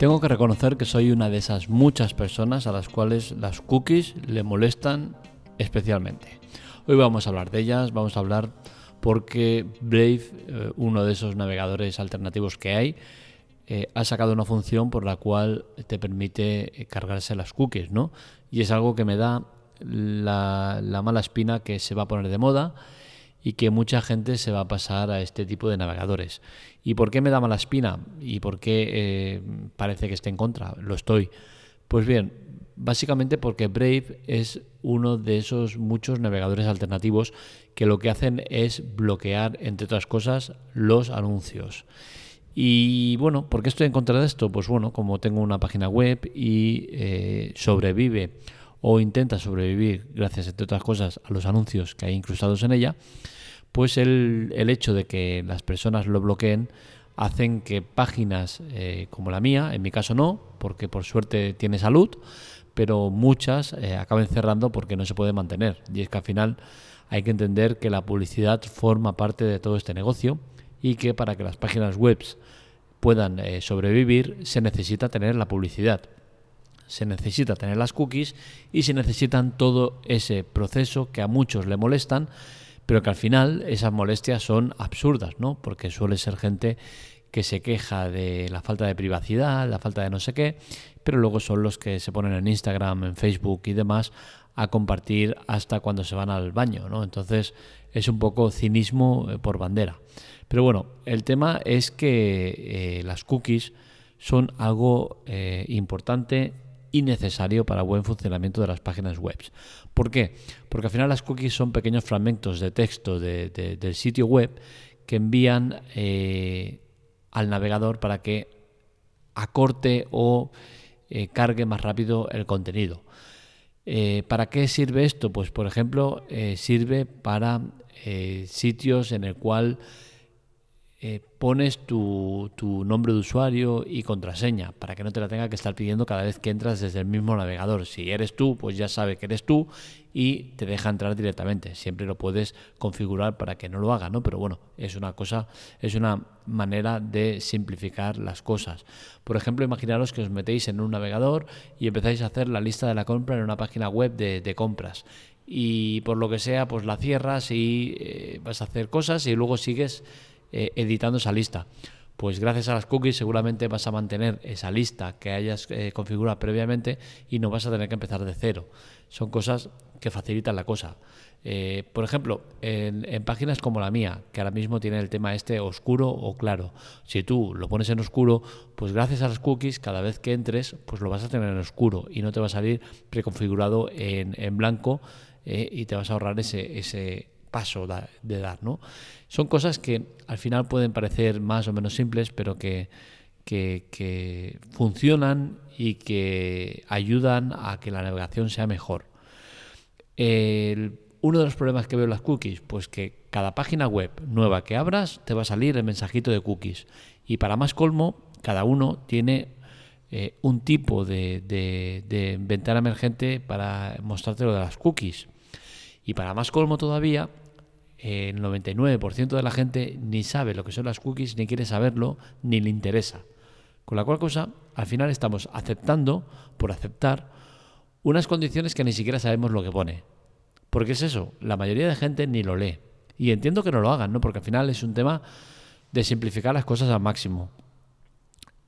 Tengo que reconocer que soy una de esas muchas personas a las cuales las cookies le molestan especialmente. Hoy vamos a hablar de ellas, vamos a hablar porque Brave, eh, uno de esos navegadores alternativos que hay, eh, ha sacado una función por la cual te permite eh, cargarse las cookies, ¿no? Y es algo que me da la, mala espina que se va a poner de moda y que mucha gente se va a pasar a este tipo de navegadores. ¿Y por qué me da mala espina? ¿Y por qué parece que esté en contra? Lo estoy. Pues bien, Básicamente porque Brave es uno de esos muchos navegadores alternativos que lo que hacen es bloquear, entre otras cosas, los anuncios. Y bueno, ¿por qué estoy en contra de esto? Pues bueno, como tengo una página web y eh, sobrevive o intenta sobrevivir, gracias, entre otras cosas, a los anuncios que hay incrustados en ella, pues el, hecho de que las personas lo bloqueen hacen que páginas eh, como la mía, en mi caso no, porque por suerte tiene salud, pero muchas eh, acaben cerrando porque no se puede mantener. Y es que al final hay que entender que la publicidad forma parte de todo este negocio y que para que las páginas web puedan eh, sobrevivir se necesita tener la publicidad, se necesita tener las cookies y se necesitan todo ese proceso que a muchos le molestan, pero que al final esas molestias son absurdas, ¿no? Porque suele ser gente que se queja de la falta de privacidad, la falta de no sé qué, pero luego son los que se ponen en Instagram, en Facebook y demás a compartir hasta cuando se van al baño, ¿no? Entonces es un poco cinismo eh, por bandera. Pero bueno, el tema es que eh, las cookies son algo eh, importante y necesario para buen funcionamiento de las páginas web. ¿Por qué? Porque al final las cookies son pequeños fragmentos de texto del sitio web que envían al navegador para que acorte o eh, cargue más rápido el contenido. Eh, ¿Para qué sirve esto? Pues por ejemplo, eh, sirve para sitios en el cual pones tu, tu, nombre de usuario y contraseña para que no te la tenga que estar pidiendo cada vez que entras desde el mismo navegador. Si eres tú, pues ya sabe que eres tú y te deja entrar directamente. Siempre lo puedes configurar para que no lo haga, ¿no? Pero bueno, es una cosa, es una manera de simplificar las cosas. Por ejemplo, imaginaros que os metéis en un navegador y empezáis a hacer la lista de la compra en una página web de, compras. Y por lo que sea, pues la cierras y eh, vas a hacer cosas y luego sigues eh, editando esa lista. Pues gracias a las cookies seguramente vas a mantener esa lista que hayas eh, configurado previamente y no vas a tener que empezar de cero. Son cosas que facilitan la cosa. Eh, por ejemplo, en, páginas como la mía, que ahora mismo tiene el tema este oscuro o claro, si tú lo pones en oscuro, pues gracias a las cookies, cada vez que entres, pues lo vas a tener en oscuro y no te va a salir preconfigurado en, blanco y te vas a ahorrar ese, ese, paso de dar, ¿no? Son cosas que al final pueden parecer más o menos simples, pero que, que, funcionan y que ayudan a que la navegación sea mejor. uno de los problemas que veo en las cookies, pues que cada página web nueva que abras te va a salir el mensajito de cookies. Y para más colmo, cada uno tiene eh, un tipo de, de, ventana emergente para mostrarte lo de las cookies. Y para más colmo todavía, el 99% de la gente ni sabe lo que son las cookies, ni quiere saberlo, ni le interesa. Con la cual cosa, al final estamos aceptando, por aceptar, unas condiciones que ni siquiera sabemos lo que pone. Porque es eso, la mayoría de gente ni lo lee. Y entiendo que no lo hagan, ¿no? Porque al final es un tema de simplificar las cosas al máximo.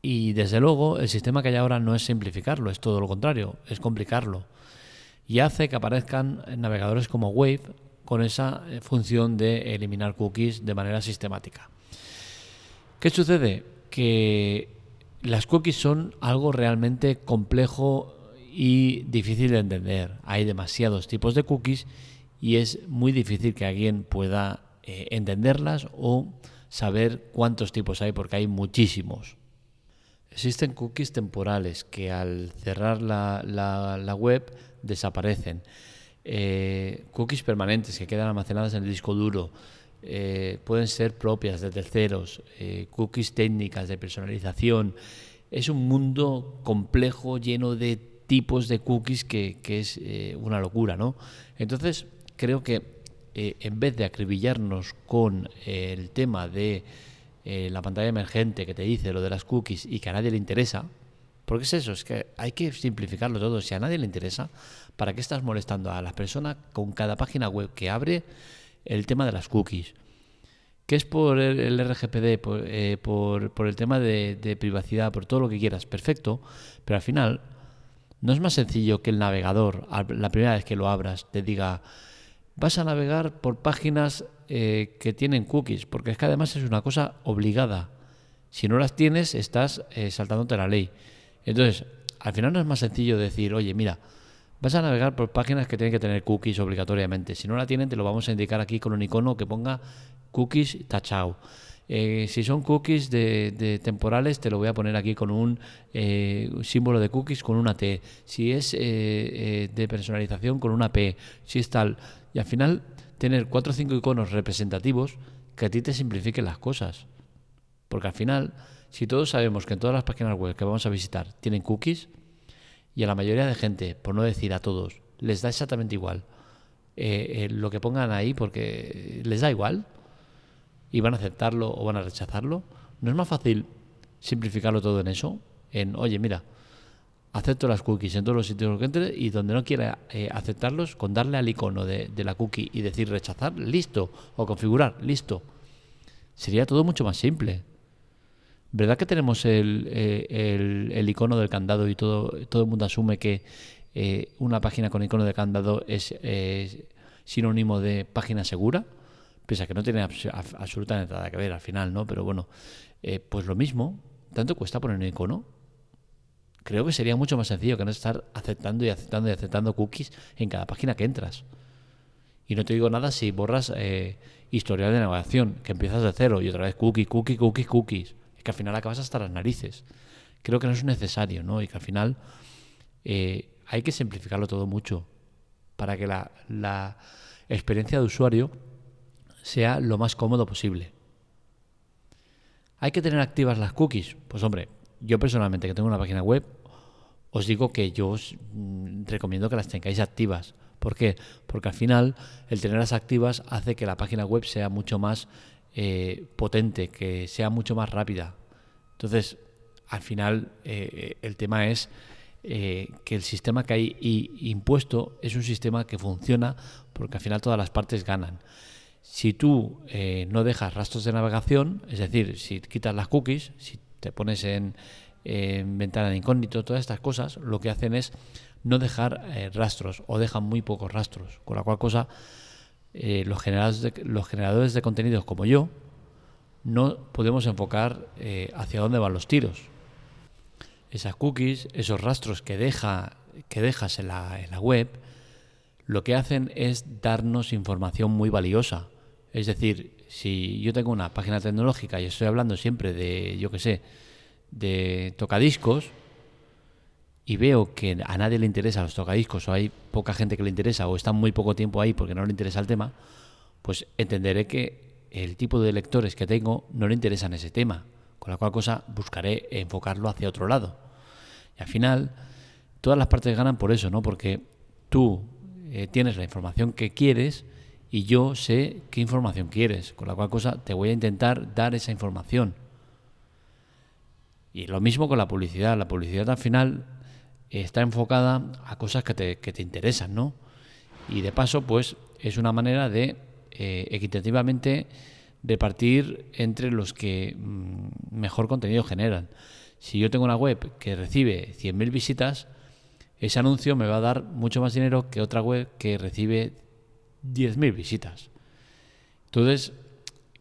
Y desde luego, el sistema que hay ahora no es simplificarlo, es todo lo contrario, es complicarlo. Y hace que aparezcan navegadores como Wave con esa eh, función de eliminar cookies de manera sistemática. ¿Qué sucede? Que las cookies son algo realmente complejo y difícil de entender. Hay demasiados tipos de cookies y es muy difícil que alguien pueda eh, entenderlas o saber cuántos tipos hay porque hay muchísimos. Existen cookies temporales que al cerrar la, la web desaparecen. Eh, cookies permanentes que quedan almacenadas en el disco duro. Eh, pueden ser propias de terceros, eh, cookies técnicas de personalización. Es un mundo complejo, lleno de tipos de cookies que, es una locura, ¿no? Entonces, creo que en vez de acribillarnos con el tema de la pantalla emergente que te dice lo de las cookies y que a nadie le interesa, Porque es eso, es que hay que simplificarlo todo. Si a nadie le interesa, ¿para qué estás molestando a las personas con cada página web que abre el tema de las cookies? ¿Qué es por el, RGPD, eh, por, el tema de, de, privacidad, por todo lo que quieras? Perfecto, pero al final no es más sencillo que el navegador, la primera vez que lo abras, te diga, vas a navegar por páginas eh, que tienen cookies, porque es que además es una cosa obligada. Si no las tienes, estás eh, saltándote la ley. Entonces, al final no es más sencillo decir, oye, mira, vas a navegar por páginas que tienen que tener cookies obligatoriamente. Si no la tienen, te lo vamos a indicar aquí con un icono que ponga cookies tachado. Eh, si son cookies de, temporales, te lo voy a poner aquí con un eh, símbolo de cookies con una T. Si es eh, de personalización, con una P. Si es tal. Y al final, tener cuatro o cinco iconos representativos que a ti te simplifiquen las cosas. Porque al final, si todos sabemos que en todas las páginas web que vamos a visitar tienen cookies, y a la mayoría de gente, por no decir a todos, les da exactamente igual lo que pongan ahí porque les da igual y van a aceptarlo o van a rechazarlo, ¿no es más fácil simplificarlo todo en eso? En, oye, mira, acepto las cookies en todos los sitios que entre y donde no quiera eh, aceptarlos, con darle al icono de, la cookie y decir rechazar, listo, o configurar, listo. Sería todo mucho más simple. ¿Verdad que tenemos el, eh, el, icono del candado y todo, todo el mundo asume que eh, una página con icono de candado es sinónimo de página segura? pese a que no tiene absolutamente nada que ver al final, ¿no? Pero bueno, eh, pues lo mismo, ¿tanto cuesta poner un icono? Creo que sería mucho más sencillo que no estar aceptando y aceptando y aceptando cookies en cada página que entras. Y no te digo nada si borras eh, historial de navegación, que empiezas de cero y otra vez cookie, cookie, cookies, cookies. Es que al final acabas hasta las narices. Creo que no es necesario, ¿no? Y que al final eh, hay que simplificarlo todo mucho para que la, la experiencia de usuario sea lo más cómodo posible. ¿Hay que tener activas las cookies? Pues hombre, yo personalmente que tengo una página web, os digo que yo os mm, recomiendo que las tengáis activas. ¿Por qué? Porque al final el tenerlas activas hace que la página web sea mucho más eh, potente, que sea mucho más rápida. Entonces, al final eh, el tema es eh, que el sistema que hay impuesto es un sistema que funciona porque al final todas las partes ganan. Si tú eh, no dejas rastros de navegación, es decir, si quitas las cookies, si te pones en, ventana de incógnito, todas estas cosas, lo que hacen es no dejar eh, rastros o dejan muy pocos rastros, con la cual cosa eh, los, generadores de, los generadores de contenidos como yo no podemos enfocar hacia dónde van los tiros. Esas cookies, esos rastros que, deja, que dejas en la, en la web, lo que hacen es darnos información muy valiosa. Es decir, si yo tengo una página tecnológica y estoy hablando siempre de, yo qué sé, de tocadiscos, y veo que a nadie le interesa los tocadiscos, o hay poca gente que le interesa, o está muy poco tiempo ahí porque no le interesa el tema, pues entenderé que el tipo de lectores que tengo no le interesan ese tema, con la cual cosa buscaré enfocarlo hacia otro lado. Y al final, todas las partes ganan por eso, ¿no? Porque tú eh, tienes la información que quieres y yo sé qué información quieres, con la cual cosa te voy a intentar dar esa información. Y lo mismo con la publicidad. La publicidad al final está enfocada a cosas que te, que te interesan, ¿no? Y de paso, pues es una manera de eh, equitativamente repartir entre los que mm, mejor contenido generan. Si yo tengo una web que recibe 100.000 visitas, ese anuncio me va a dar mucho más dinero que otra web que recibe 10.000 visitas. Entonces,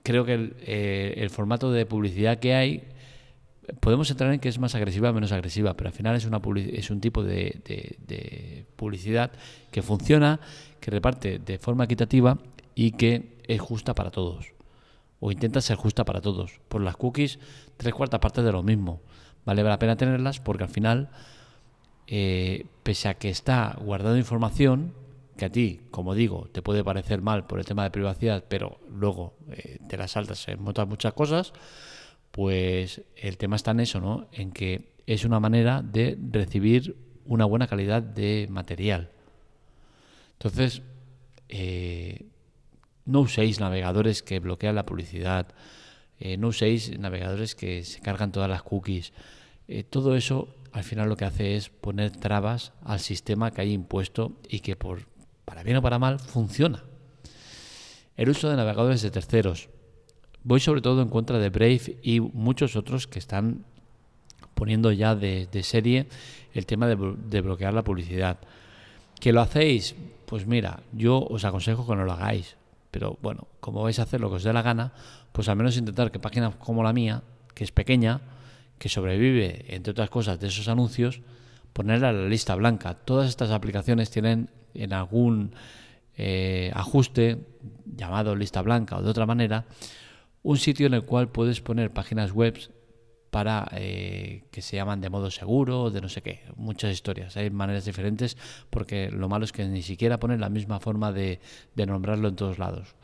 creo que eh, el, formato de publicidad que hay, podemos entrar en que es más agresiva o menos agresiva, pero al final es, una es un tipo de, publicidad que funciona, que reparte de forma equitativa y que es justa para todos. O intenta ser justa para todos. Por las cookies, tres cuartas partes de lo mismo. Vale la pena tenerlas porque al final, eh, pese a que está guardando información, que a ti, como digo, te puede parecer mal por el tema de privacidad, pero luego eh, te la saltas en otras muchas cosas, pues el tema está en eso, ¿no? En que es una manera de recibir una buena calidad de material. Entonces, eh, no uséis navegadores que bloquean la publicidad, eh, no uséis navegadores que se cargan todas las cookies. todo eso al final lo que hace es poner trabas al sistema que hay impuesto y que por para bien o para mal funciona. El uso de navegadores de terceros. Voy sobre todo en contra de Brave y muchos otros que están poniendo ya de, serie el tema de, de, bloquear la publicidad. ¿Que lo hacéis? Pues mira, yo os aconsejo que no lo hagáis. Pero bueno, como vais a hacer lo que os dé la gana, pues al menos intentar que páginas como la mía, que es pequeña, que sobrevive, entre otras cosas, de esos anuncios, ponerla a la lista blanca. Todas estas aplicaciones tienen en algún eh, ajuste llamado lista blanca o de otra manera, un sitio en el cual puedes poner páginas web para eh, que se llaman de modo seguro, de no sé qué, muchas historias. Hay maneras diferentes porque lo malo es que ni siquiera ponen la misma forma de, de nombrarlo en todos lados.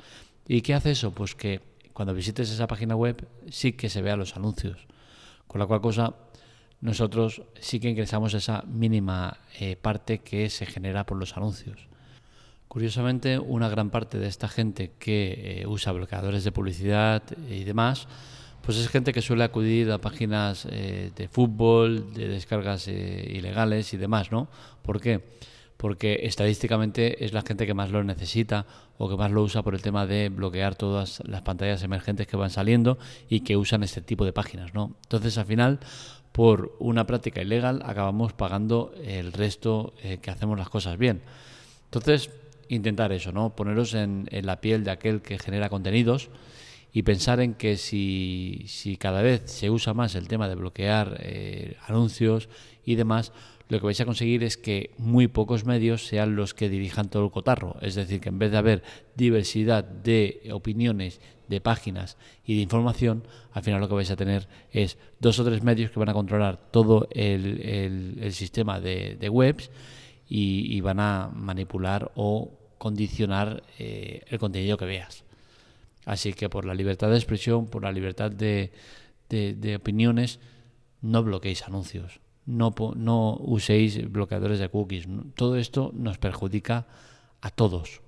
¿Y qué hace eso? Pues que cuando visites esa página web sí que se vean los anuncios. Con la cual cosa, nosotros sí que ingresamos esa mínima eh, parte que se genera por los anuncios. Curiosamente, una gran parte de esta gente que eh, usa bloqueadores de publicidad y demás, pues es gente que suele acudir a páginas eh, de fútbol, de descargas ilegales y demás, ¿no? ¿Por qué? Porque estadísticamente es la gente que más lo necesita o que más lo usa por el tema de bloquear todas las pantallas emergentes que van saliendo y que usan este tipo de páginas, ¿no? Entonces, al final, por una práctica ilegal, acabamos pagando el resto eh, que hacemos las cosas bien. Entonces, intentar eso, ¿no? Poneros en, la piel de aquel que genera contenidos y pensar en que si, si cada vez se usa más el tema de bloquear eh, anuncios y demás, lo que vais a conseguir es que muy pocos medios sean los que dirijan todo el cotarro. Es decir, que en vez de haber diversidad de opiniones, de páginas y de información, al final lo que vais a tener es dos o tres medios que van a controlar todo el, sistema de, webs y, van a manipular o condicionar eh, el contenido que veas. Así que por la libertad de expresión, por la libertad de, de opiniones, no bloqueéis anuncios no, no uséis bloqueadores de cookies. Todo esto nos perjudica a todos.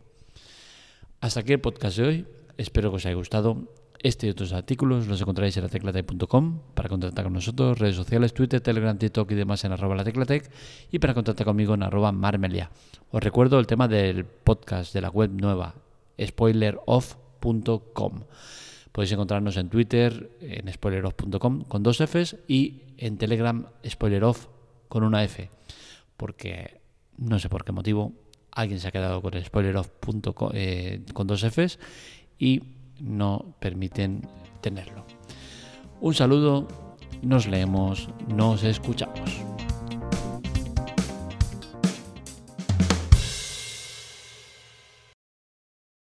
Hasta aquí el podcast de hoy. Espero que os haya gustado. Este y otros artículos los encontraréis en lateclatec.com para contactar con nosotros, redes sociales, Twitter, Telegram, TikTok y demás en arroba lateclatec y para contactar conmigo en arroba marmelia. Os recuerdo el tema del podcast de la web nueva, spoileroff.com. Podéis encontrarnos en Twitter, en spoileroff.com con dos Fs y en Telegram spoileroff con una F. Porque no sé por qué motivo alguien se ha quedado con spoileroff.com eh, con dos Fs y no permiten tenerlo. Un saludo, nos leemos, nos escuchamos.